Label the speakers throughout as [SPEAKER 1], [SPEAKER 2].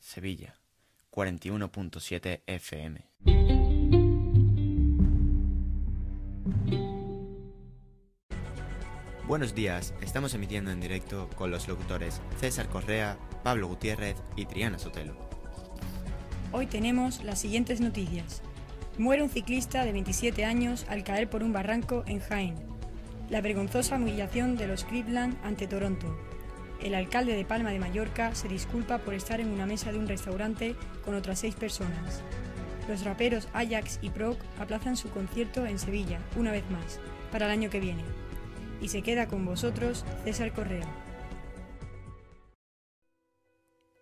[SPEAKER 1] Sevilla, 41.7 FM. Buenos días, estamos emitiendo en directo con los locutores César Correa, Pablo Gutiérrez y Triana Sotelo.
[SPEAKER 2] Hoy tenemos las siguientes noticias. Muere un ciclista de 27 años al caer por un barranco en Jaén. La vergonzosa humillación de los Cleveland ante Toronto. El alcalde de Palma de Mallorca se disculpa por estar en una mesa de un restaurante con otras seis personas. Los raperos Ajax y Proc aplazan su concierto en Sevilla, una vez más, para el año que viene. Y se queda con vosotros César Correa.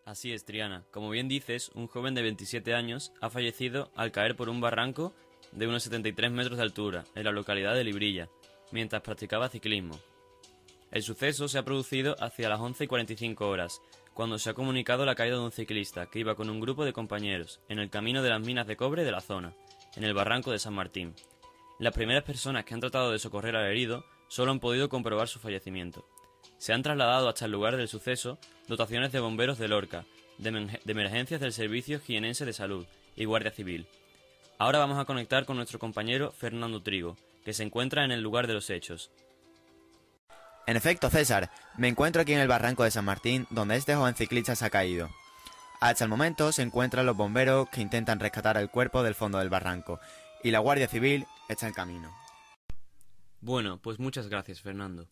[SPEAKER 3] Así es, Triana. Como bien dices, un joven de 27 años ha fallecido al caer por un barranco de unos 73 metros de altura, en la localidad de Librilla, mientras practicaba ciclismo. El suceso se ha producido hacia las 11 y 45 horas, cuando se ha comunicado la caída de un ciclista que iba con un grupo de compañeros en el camino de las minas de cobre de la zona, en el barranco de San Martín. Las primeras personas que han tratado de socorrer al herido solo han podido comprobar su fallecimiento. Se han trasladado hasta el lugar del suceso dotaciones de bomberos de Lorca, de, emergencias del Servicio Jienense de Salud y Guardia Civil. Ahora vamos a conectar con nuestro compañero Fernando Trigo, que se encuentra en el lugar de los hechos.
[SPEAKER 1] En efecto, César, me encuentro aquí en el barranco de San Martín, donde este joven ciclista se ha caído. Hasta el momento se encuentran los bomberos que intentan rescatar el cuerpo del fondo del barranco, y la Guardia Civil está en camino.
[SPEAKER 3] Bueno, pues muchas gracias, Fernando.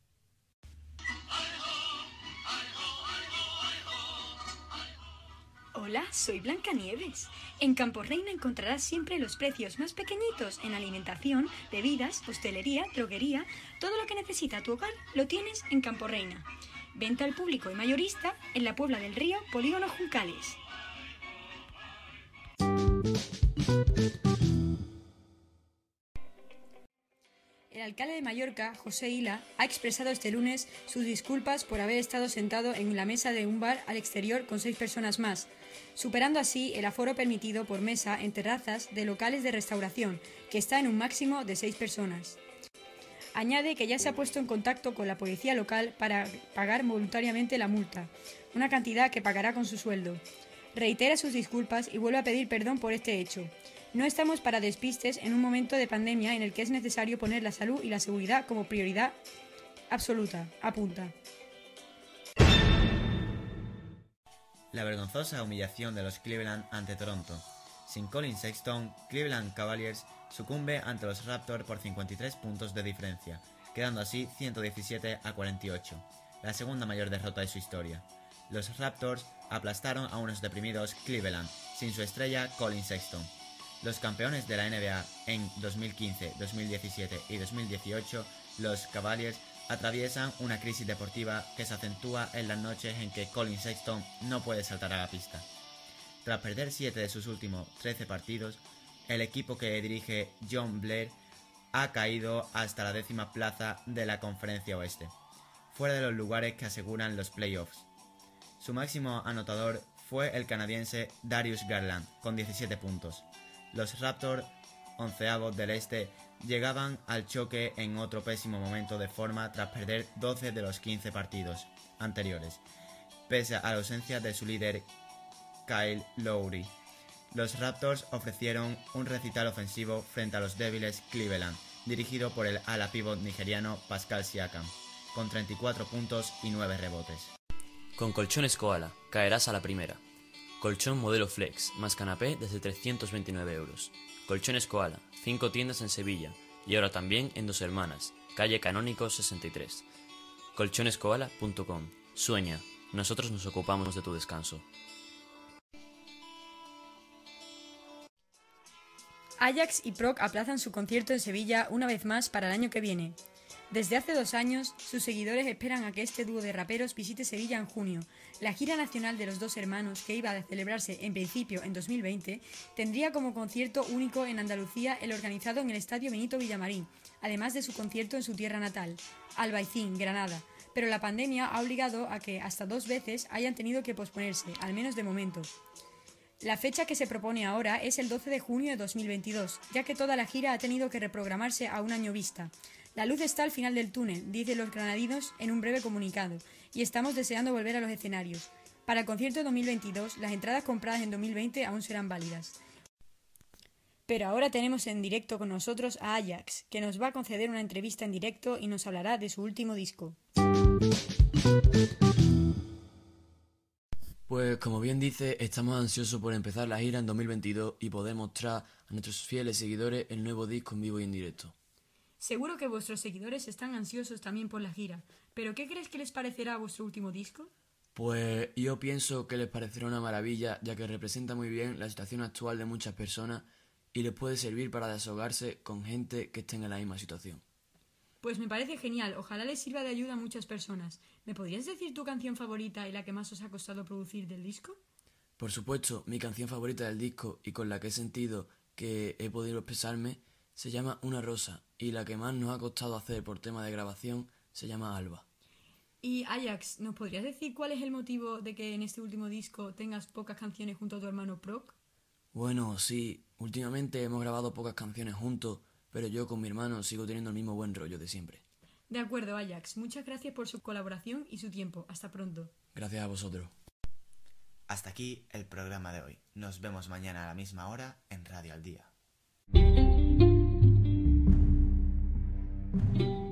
[SPEAKER 4] Hola, soy Blanca Nieves. En Campo Reina encontrarás siempre los precios más pequeñitos en alimentación, bebidas, hostelería, droguería. Todo lo que necesita tu hogar lo tienes en Campo Reina. Venta al público y mayorista en la Puebla del Río, Polígono Juncales.
[SPEAKER 2] El alcalde de Mallorca, José Hila, ha expresado este lunes sus disculpas por haber estado sentado en la mesa de un bar al exterior con seis personas más, superando así el aforo permitido por mesa en terrazas de locales de restauración, que está en un máximo de seis personas. Añade que ya se ha puesto en contacto con la policía local para pagar voluntariamente la multa, una cantidad que pagará con su sueldo. Reitera sus disculpas y vuelve a pedir perdón por este hecho. No estamos para despistes en un momento de pandemia en el que es necesario poner la salud y la seguridad como prioridad absoluta, apunta.
[SPEAKER 1] La vergonzosa humillación de los Cleveland ante Toronto. Sin Colin Sexton, Cleveland Cavaliers sucumbe ante los Raptors por 53 puntos de diferencia, quedando así 117 a 48, la segunda mayor derrota de su historia. Los Raptors aplastaron a unos deprimidos Cleveland, sin su estrella Colin Sexton. Los campeones de la NBA en 2015, 2017 y 2018, los Cavaliers atraviesan una crisis deportiva que se acentúa en las noches en que Colin Sexton no puede saltar a la pista. Tras perder 7 de sus últimos 13 partidos, el equipo que dirige John Blair ha caído hasta la décima plaza de la conferencia oeste, fuera de los lugares que aseguran los playoffs. Su máximo anotador fue el canadiense Darius Garland, con 17 puntos. Los Raptors, onceavos del este, llegaban al choque en otro pésimo momento de forma tras perder 12 de los 15 partidos anteriores, pese a la ausencia de su líder Kyle Lowry. Los Raptors ofrecieron un recital ofensivo frente a los débiles Cleveland, dirigido por el ala pívot nigeriano Pascal Siakam, con 34 puntos y 9 rebotes.
[SPEAKER 3] Con colchones Koala, caerás a la primera. Colchón modelo Flex, más canapé desde 329 euros. Colchones Koala, 5 tiendas en Sevilla y ahora también en Dos Hermanas, calle Canónico 63. Colchoneskoala.com. Sueña, nosotros nos ocupamos de tu descanso.
[SPEAKER 2] Ajax y Proc aplazan su concierto en Sevilla una vez más para el año que viene. Desde hace dos años, sus seguidores esperan a que este dúo de raperos visite Sevilla en junio. La gira nacional de los dos hermanos, que iba a celebrarse en principio en 2020, tendría como concierto único en Andalucía el organizado en el Estadio Benito Villamarín, además de su concierto en su tierra natal, Albaicín, Granada. Pero la pandemia ha obligado a que hasta dos veces hayan tenido que posponerse, al menos de momento. La fecha que se propone ahora es el 12 de junio de 2022, ya que toda la gira ha tenido que reprogramarse a un año vista. La luz está al final del túnel, dicen los granadinos en un breve comunicado, y estamos deseando volver a los escenarios. Para el concierto de 2022, las entradas compradas en 2020 aún serán válidas. Pero ahora tenemos en directo con nosotros a Ajax, que nos va a conceder una entrevista en directo y nos hablará de su último disco.
[SPEAKER 5] Pues como bien dice, estamos ansiosos por empezar la gira en 2022 y poder mostrar a nuestros fieles seguidores el nuevo disco en vivo y en directo.
[SPEAKER 2] Seguro que vuestros seguidores están ansiosos también por la gira, pero ¿qué crees que les parecerá vuestro último disco?
[SPEAKER 5] Pues yo pienso que les parecerá una maravilla ya que representa muy bien la situación actual de muchas personas y les puede servir para desahogarse con gente que esté en la misma situación.
[SPEAKER 2] Pues me parece genial, ojalá les sirva de ayuda a muchas personas. ¿Me podrías decir tu canción favorita y la que más os ha costado producir del disco?
[SPEAKER 5] Por supuesto, mi canción favorita del disco y con la que he sentido que he podido expresarme se llama Una Rosa y la que más nos ha costado hacer por tema de grabación se llama Alba.
[SPEAKER 2] Y Ajax, ¿nos podrías decir cuál es el motivo de que en este último disco tengas pocas canciones junto a tu hermano Proc?
[SPEAKER 5] Bueno, sí, últimamente hemos grabado pocas canciones juntos pero yo con mi hermano sigo teniendo el mismo buen rollo de siempre.
[SPEAKER 2] De acuerdo, Ajax. Muchas gracias por su colaboración y su tiempo. Hasta pronto.
[SPEAKER 5] Gracias a vosotros.
[SPEAKER 1] Hasta aquí el programa de hoy. Nos vemos mañana a la misma hora en Radio al Día. Thank you.